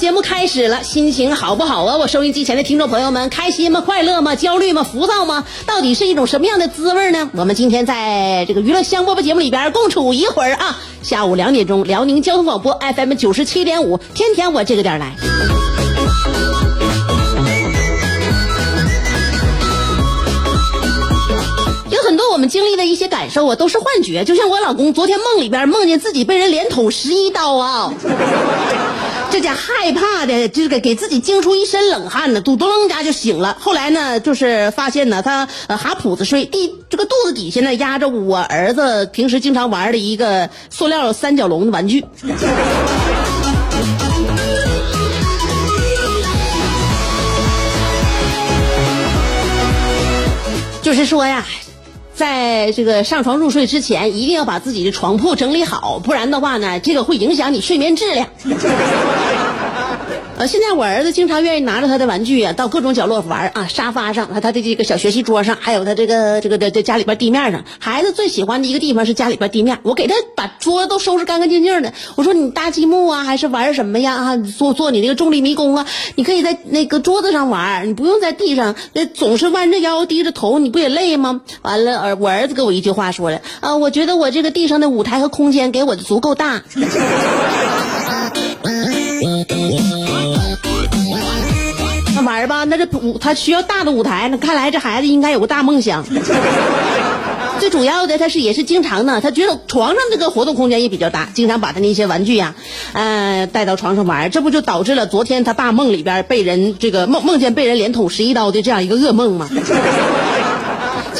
节目开始了，心情好不好啊？我收音机前的听众朋友们，开心吗？快乐吗？焦虑吗？浮躁吗？到底是一种什么样的滋味呢？我们今天在这个娱乐香饽饽节目里边共处一会儿啊！下午两点钟，辽宁交通广播 FM 九十七点五，天天我这个点来。有很多我们经历的一些感受啊，都是幻觉。就像我老公昨天梦里边梦见自己被人连捅十一刀啊。这家害怕的，这个给自己惊出一身冷汗呢，嘟嘟楞家就醒了。后来呢，就是发现呢，他呃哈铺子睡，地这个肚子底下呢压着我儿子平时经常玩的一个塑料三角龙的玩具。就是说呀。在这个上床入睡之前，一定要把自己的床铺整理好，不然的话呢，这个会影响你睡眠质量。呃，现在我儿子经常愿意拿着他的玩具啊，到各种角落玩啊，沙发上，他他的这个小学习桌上，还有他这个这个的这家里边地面上。孩子最喜欢的一个地方是家里边地面，我给他把桌子都收拾干干净净的。我说你搭积木啊，还是玩什么呀？啊，做做你那个重力迷宫啊，你可以在那个桌子上玩，你不用在地上，那总是弯着腰低着头，你不也累吗？完了，儿我儿子给我一句话说的啊，我觉得我这个地上的舞台和空间给我的足够大。玩吧，那这舞他需要大的舞台，那看来这孩子应该有个大梦想。最主要的，他是也是经常呢，他觉得床上这个活动空间也比较大，经常把他那些玩具呀，呃，带到床上玩，这不就导致了昨天他大梦里边被人这个梦梦见被人连捅十一刀的这样一个噩梦吗？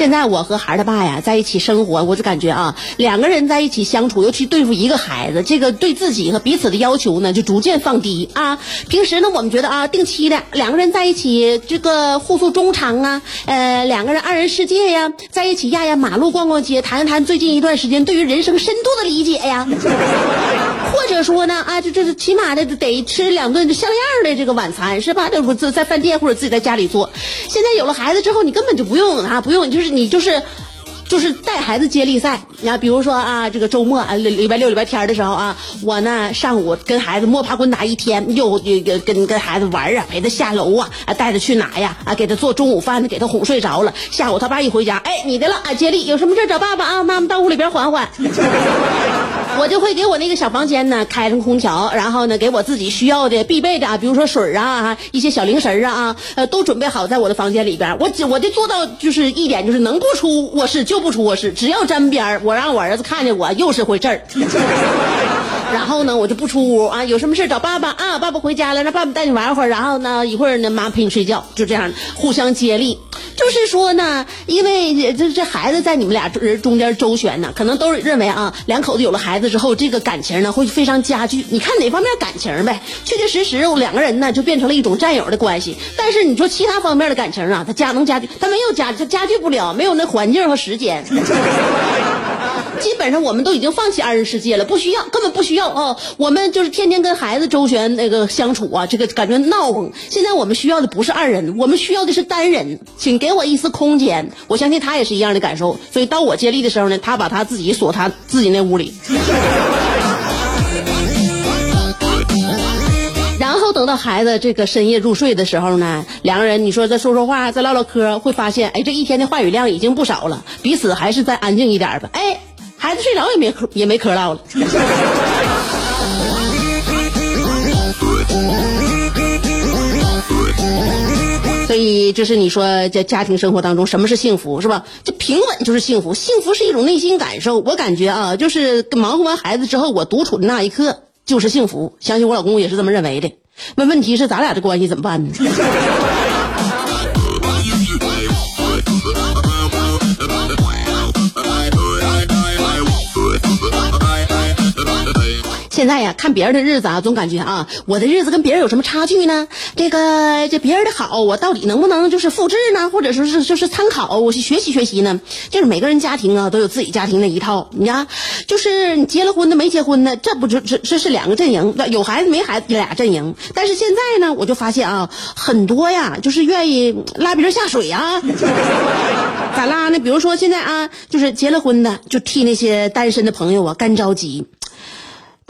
现在我和孩儿他爸呀在一起生活，我就感觉啊，两个人在一起相处，尤其对付一个孩子，这个对自己和彼此的要求呢就逐渐放低啊。平时呢，我们觉得啊，定期的两个人在一起，这个互诉衷肠啊，呃，两个人二人世界呀，在一起压压马路、逛逛街，谈一谈最近一段时间对于人生深度的理解呀。或者说呢，啊，就这是起码的得吃两顿像样的这个晚餐，是吧？这不在在饭店或者自己在家里做。现在有了孩子之后，你根本就不用啊，不用，就是你就是。就是带孩子接力赛，你看，比如说啊，这个周末啊，礼拜六、礼拜天的时候啊，我呢上午跟孩子摸爬滚打一天，又跟跟跟孩子玩啊，陪他下楼啊，带他去哪呀？啊，给他做中午饭，给他哄睡着了。下午他爸一回家，哎，你的了啊，接力，有什么事找爸爸啊？妈妈到屋里边缓缓。我就会给我那个小房间呢开上空调，然后呢给我自己需要的必备的啊，比如说水啊，一些小零食啊，呃，都准备好在我的房间里边。我我就做到就是一点，就是能不出卧室就。不出卧室，只要沾边，我让我儿子看见我又是回事儿。然后呢，我就不出屋啊，有什么事找爸爸啊，爸爸回家了，让爸爸带你玩会儿。然后呢，一会儿呢，妈陪你睡觉，就这样互相接力。就是说呢，因为这这孩子在你们俩人中间周旋呢，可能都认为啊，两口子有了孩子之后，这个感情呢会非常加剧。你看哪方面感情呗？确确实实，两个人呢就变成了一种战友的关系。但是你说其他方面的感情啊，他加能加剧？他没有加，他加剧不了，没有那环境和时间。基本上我们都已经放弃二人世界了，不需要，根本不需要哦。我们就是天天跟孩子周旋那个相处啊，这个感觉闹哄。现在我们需要的不是二人，我们需要的是单人，请给我一丝空间。我相信他也是一样的感受。所以到我接力的时候呢，他把他自己锁他自己那屋里。等到孩子这个深夜入睡的时候呢，两个人你说再说说话，再唠唠嗑，会发现，哎，这一天的话语量已经不少了，彼此还是再安静一点吧。哎，孩子睡着也没嗑也没嗑唠了。所以，就是你说在家庭生活当中，什么是幸福，是吧？这平稳就是幸福，幸福是一种内心感受。我感觉啊，就是忙活完孩子之后，我独处的那一刻就是幸福。相信我老公也是这么认为的。那问题是，咱俩这关系怎么办呢？现在呀，看别人的日子啊，总感觉啊，我的日子跟别人有什么差距呢？这个这别人的好，我到底能不能就是复制呢？或者说是就是参考，我去学习学习呢？就是每个人家庭啊，都有自己家庭的一套。你看，就是结了婚的没结婚的，这不就这这是两个阵营，有孩子没孩子这俩阵营。但是现在呢，我就发现啊，很多呀，就是愿意拉别人下水啊。咋拉呢？比如说现在啊，就是结了婚的，就替那些单身的朋友啊干着急。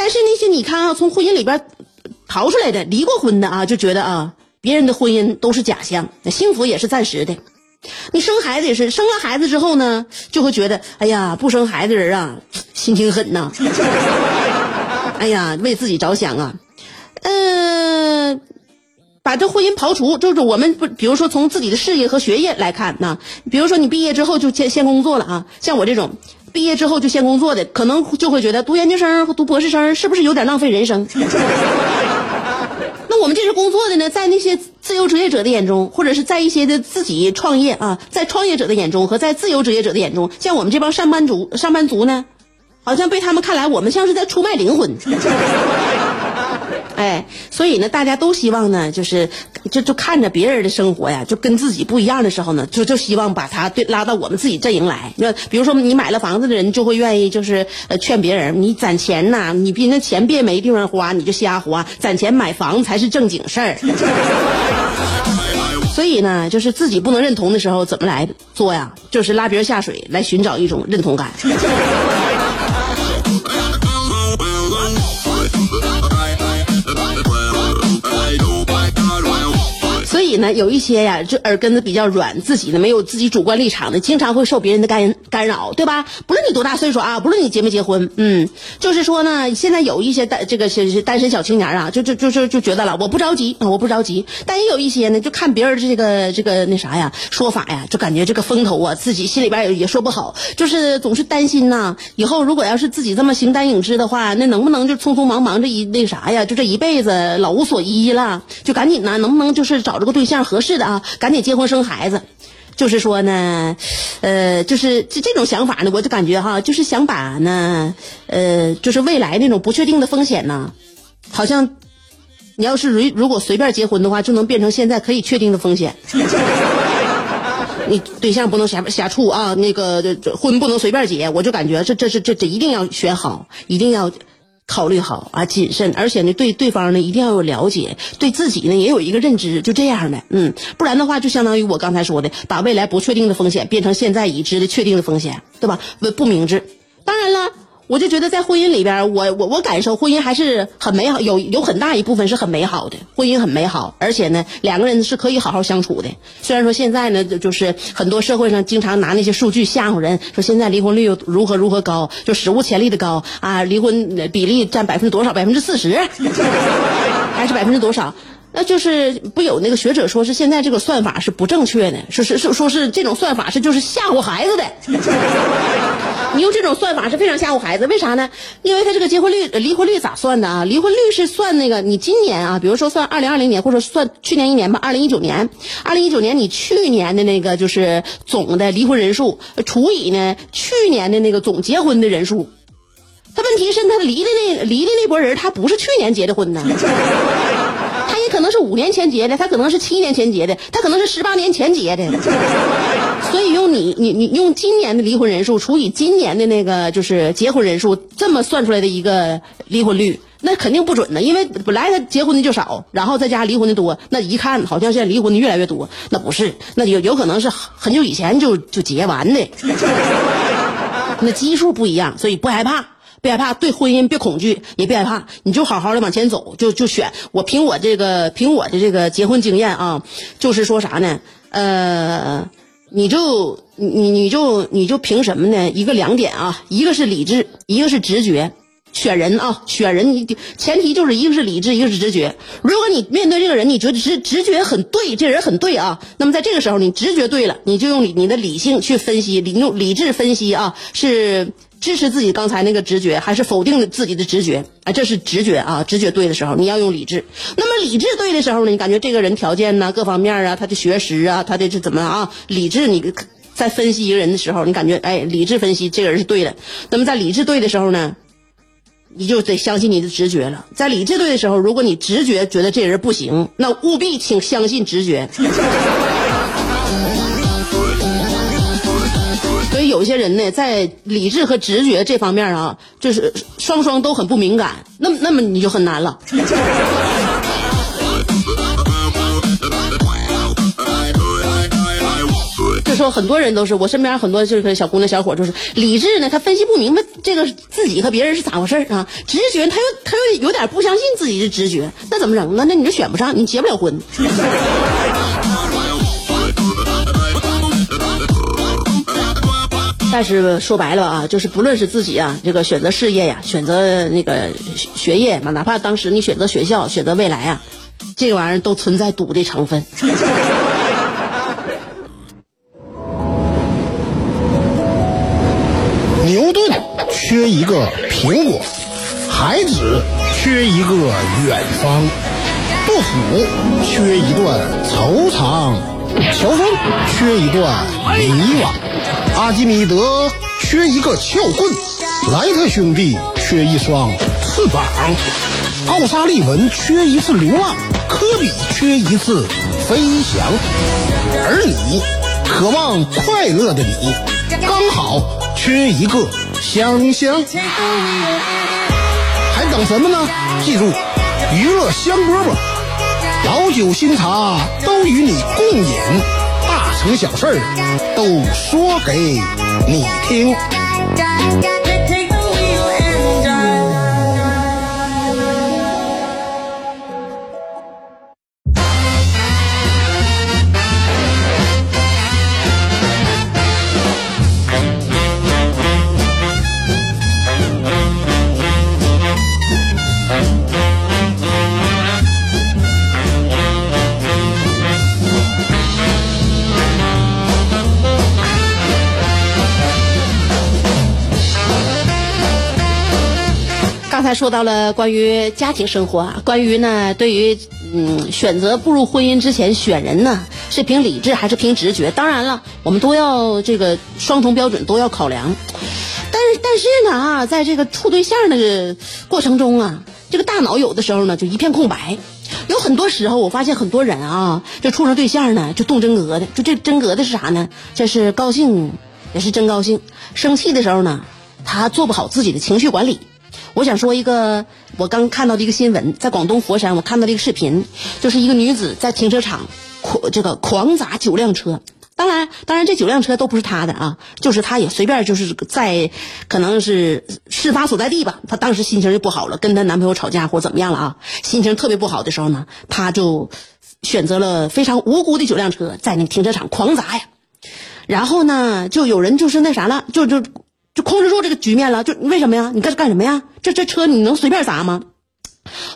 但是那些你看啊，从婚姻里边逃出来的、离过婚的啊，就觉得啊，别人的婚姻都是假象，幸福也是暂时的。你生孩子也是，生了孩子之后呢，就会觉得，哎呀，不生孩子的人啊，心挺狠呐。哎呀，为自己着想啊。嗯，把这婚姻刨除，就是我们不，比如说从自己的事业和学业来看呢，比如说你毕业之后就先先工作了啊，像我这种。毕业之后就先工作的，可能就会觉得读研究生和读博士生是不是有点浪费人生？那我们这是工作的呢，在那些自由职业者的眼中，或者是在一些的自己创业啊，在创业者的眼中和在自由职业者的眼中，像我们这帮上班族，上班族呢，好像被他们看来，我们像是在出卖灵魂。哎，所以呢，大家都希望呢，就是就就看着别人的生活呀，就跟自己不一样的时候呢，就就希望把他对拉到我们自己阵营来。那比如说，你买了房子的人就会愿意就是呃劝别人，你攒钱呐，你别那钱别没地方花，你就瞎花，攒钱买房才是正经事儿。所以呢，就是自己不能认同的时候，怎么来做呀？就是拉别人下水，来寻找一种认同感。以呢，有一些呀，就耳根子比较软，自己呢没有自己主观立场的，经常会受别人的干干扰，对吧？不论你多大岁数啊，不论你结没结婚，嗯，就是说呢，现在有一些单这个是单身小青年啊，就就就就就觉得了，我不着急啊，我不着急。但也有一些呢，就看别人这个这个那啥呀，说法呀，就感觉这个风头啊，自己心里边也也说不好，就是总是担心呐，以后如果要是自己这么形单影只的话，那能不能就匆匆忙忙这一那啥呀，就这一辈子老无所依了？就赶紧呢，能不能就是找这个对。对象合适的啊，赶紧结婚生孩子。就是说呢，呃，就是这这种想法呢，我就感觉哈，就是想把呢，呃，就是未来那种不确定的风险呢，好像你要是如如果随便结婚的话，就能变成现在可以确定的风险。你对象不能瞎瞎处啊，那个婚不能随便结，我就感觉这这是这这一定要选好，一定要。考虑好啊，谨慎，而且呢，对对方呢一定要有了解，对自己呢也有一个认知，就这样的，嗯，不然的话，就相当于我刚才说的，把未来不确定的风险变成现在已知的确定的风险，对吧？不不明智。当然了。我就觉得在婚姻里边，我我我感受婚姻还是很美好，有有很大一部分是很美好的，婚姻很美好，而且呢，两个人是可以好好相处的。虽然说现在呢，就是很多社会上经常拿那些数据吓唬人，说现在离婚率如何如何高，就史无前例的高啊，离婚比例占百分之多少？百分之四十，还是百分之多少？那就是不有那个学者说是现在这个算法是不正确的，说是说说是这种算法是就是吓唬孩子的。你用这种算法是非常吓唬孩子，为啥呢？因为他这个结婚率、离婚率咋算的啊？离婚率是算那个你今年啊，比如说算二零二零年，或者算去年一年吧，二零一九年，二零一九年你去年的那个就是总的离婚人数除以呢去年的那个总结婚的人数，他问题是他离的那离的那波人他不是去年结的婚呢。他也可能是五年前结的，他可能是七年前结的，他可能是十八年前结的，你你你用今年的离婚人数除以今年的那个就是结婚人数，这么算出来的一个离婚率，那肯定不准的，因为本来他结婚的就少，然后再加离婚的多，那一看好像现在离婚的越来越多，那不是，那有有可能是很久以前就就结完的，那基数不一样，所以不害怕。别害怕，对婚姻别恐惧，也别害怕，你就好好的往前走，就就选。我凭我这个凭我的这个结婚经验啊，就是说啥呢？呃，你就你你就你就凭什么呢？一个两点啊，一个是理智，一个是直觉。选人啊，选人你前提就是一个是理智，一个是直觉。如果你面对这个人，你觉得直直觉很对，这人很对啊，那么在这个时候你直觉对了，你就用你你的理性去分析，理用理智分析啊，是支持自己刚才那个直觉，还是否定自己的直觉？啊，这是直觉啊，直觉对的时候你要用理智。那么理智对的时候呢，你感觉这个人条件呢，各方面啊，他的学识啊，他的这怎么啊？理智你在分析一个人的时候，你感觉哎，理智分析这个人是对的。那么在理智对的时候呢？你就得相信你的直觉了。在理智对的时候，如果你直觉觉得这人不行，那务必请相信直觉。有些人呢，在理智和直觉这方面啊，就是双双都很不敏感，那么那么你就很难了。说很多人都是我身边很多这个小姑娘小伙，就是理智呢，他分析不明白这个自己和别人是咋回事啊？直觉他又他又有点不相信自己的直觉，那怎么整呢？那你就选不上，你结不了婚。但是说白了啊，就是不论是自己啊，这个选择事业呀，选择那个学业嘛，哪怕当时你选择学校、选择未来啊，这个玩意儿都存在赌的成分。牛顿缺一个苹果，孩子缺一个远方，杜甫缺一段惆怅，乔峰缺一段迷惘，阿基米德缺一个撬棍，莱特兄弟缺一双翅膀，奥沙利文缺一次流浪，科比缺一次飞翔，而你，渴望快乐的你，刚好。缺一个香香，还等什么呢？记住，娱乐香饽饽，老酒新茶都与你共饮，大成小事都说给你听。才说到了关于家庭生活啊，关于呢，对于嗯选择步入婚姻之前选人呢，是凭理智还是凭直觉？当然了，我们都要这个双重标准都要考量。但是但是呢啊，在这个处对象的过程中啊，这个大脑有的时候呢就一片空白。有很多时候，我发现很多人啊，这处上对象呢就动真格的，就这真格的是啥呢？这是高兴也是真高兴，生气的时候呢，他做不好自己的情绪管理。我想说一个，我刚看到的一个新闻，在广东佛山，我看到了一个视频，就是一个女子在停车场狂这个狂砸九辆车。当然，当然这九辆车都不是她的啊，就是她也随便就是在，可能是事发所在地吧。她当时心情就不好了，跟她男朋友吵架或怎么样了啊，心情特别不好的时候呢，她就选择了非常无辜的九辆车在那停车场狂砸呀。然后呢，就有人就是那啥了，就就。就控制住这个局面了，就为什么呀？你干干什么呀？这这车你能随便砸吗？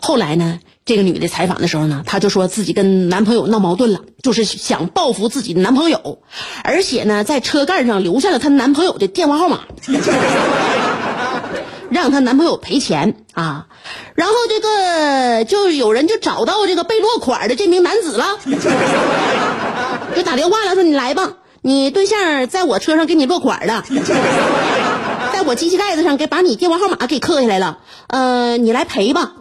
后来呢，这个女的采访的时候呢，她就说自己跟男朋友闹矛盾了，就是想报复自己的男朋友，而且呢，在车盖上留下了她男朋友的电话号码，让她男朋友赔钱啊。然后这个就有人就找到这个被落款的这名男子了，就打电话了，说你来吧。你对象在我车上给你落款了，在我机器盖子上给把你电话号码给刻下来了，呃，你来赔吧。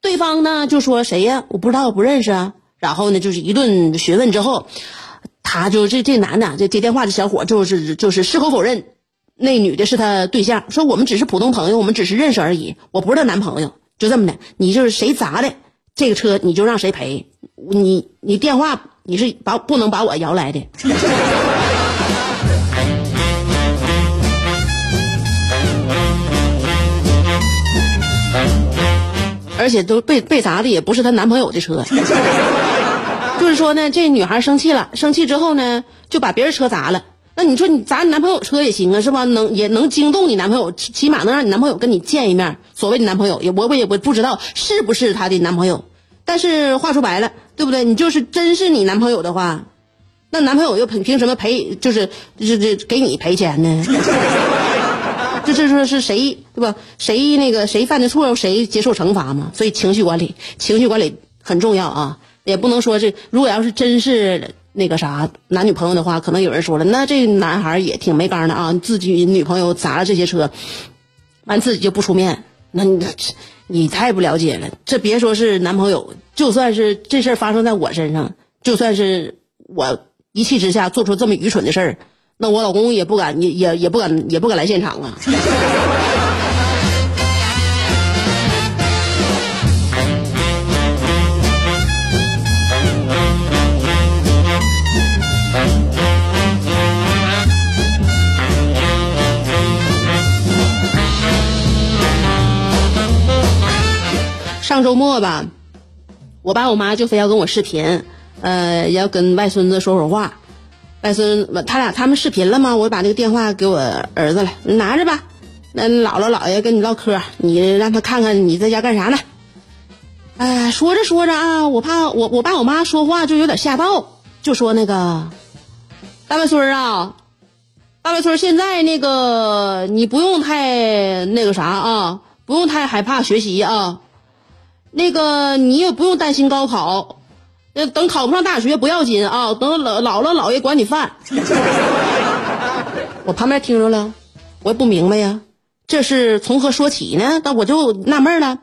对方呢就说谁呀？我不知道，我不认识啊。然后呢就是一顿询问之后，他就这这男的这接电话的小伙就是就是矢口否认，那女的是他对象，说我们只是普通朋友，我们只是认识而已，我不是他男朋友，就这么的。你就是谁砸的这个车，你就让谁赔。你你电话。你是把不能把我摇来的。而且都被被砸的也不是她男朋友的车。就是说呢，这女孩生气了，生气之后呢，就把别人车砸了。那你说你砸你男朋友车也行啊，是吧？能也能惊动你男朋友，起起码能让你男朋友跟你见一面。所谓的男朋友，也我我也不不知道是不是她的男朋友。但是话说白了，对不对？你就是真是你男朋友的话，那男朋友又凭凭什么赔？就是这这给你赔钱呢？这这说是谁对吧？谁那个谁犯的错，谁接受惩罚嘛？所以情绪管理，情绪管理很重要啊。也不能说这，如果要是真是那个啥男女朋友的话，可能有人说了，那这男孩也挺没刚的啊，自己女朋友砸了这些车，完自己就不出面，那你你太不了解了。这别说是男朋友，就算是这事儿发生在我身上，就算是我一气之下做出这么愚蠢的事儿，那我老公也不敢，也也也不敢，也不敢来现场啊。上周末吧，我爸我妈就非要跟我视频，呃，要跟外孙子说会话。外孙他俩他们视频了吗？我把那个电话给我儿子了，你拿着吧。那姥姥姥爷跟你唠嗑，你让他看看你在家干啥呢？哎，说着说着啊，我怕我我爸我妈说话就有点吓到，就说那个大外孙啊，大外孙现在那个你不用太那个啥啊，不用太害怕学习啊。那个你也不用担心高考，那等考不上大学不要紧啊，等老姥姥姥爷管你饭。我旁边听着了，我也不明白呀，这是从何说起呢？那我就纳闷了。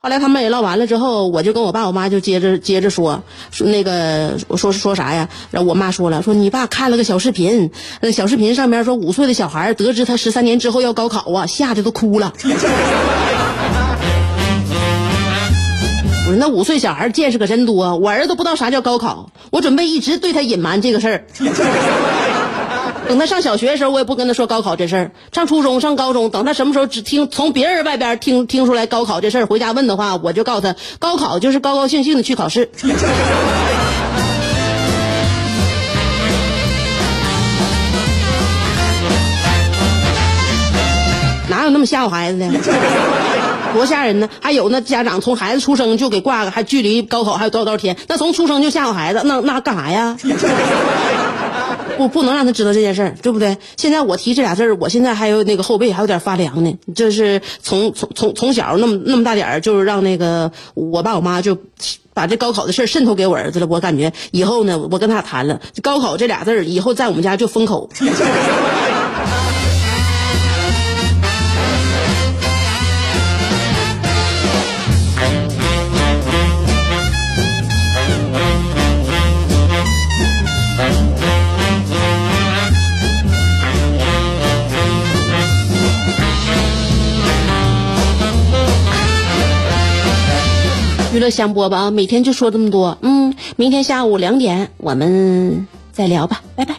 后来他们也唠完了之后，我就跟我爸我妈就接着接着说说那个我说说啥呀？然后我妈说了，说你爸看了个小视频，那小视频上面说五岁的小孩得知他十三年之后要高考啊，吓得都哭了。那五岁小孩见识可真多，我儿子都不知道啥叫高考，我准备一直对他隐瞒这个事儿。等他上小学的时候，我也不跟他说高考这事儿。上初中、上高中，等他什么时候只听从别人外边听听出来高考这事儿，回家问的话，我就告诉他，高考就是高高兴兴的去考试。哪有那么吓唬孩子的？多吓人呢！还有那家长从孩子出生就给挂个，还距离高考还有多少多少天？那从出生就吓唬孩子，那那干啥呀？不不能让他知道这件事，对不对？现在我提这俩字，我现在还有那个后背还有点发凉呢。这是从从从从小那么那么大点儿，就是让那个我爸我妈就把这高考的事儿渗透给我儿子了。我感觉以后呢，我跟他谈了，高考这俩字儿以后在我们家就封口。娱乐香饽饽啊，每天就说这么多。嗯，明天下午两点我们再聊吧，拜拜。